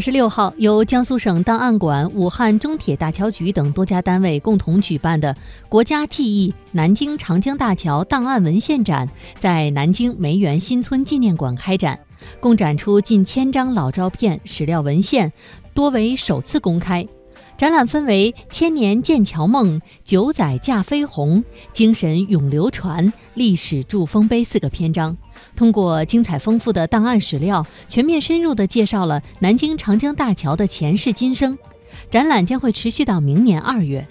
二十六号，由江苏省档案馆、武汉中铁大桥局等多家单位共同举办的“国家记忆南京长江大桥档案文献展”在南京梅园新村纪念馆开展，共展出近千张老照片、史料文献，多为首次公开。展览分为“千年建桥梦”“九载驾飞鸿”“精神永流传”“历史铸丰碑”四个篇章，通过精彩丰富的档案史料，全面深入地介绍了南京长江大桥的前世今生。展览将会持续到明年二月。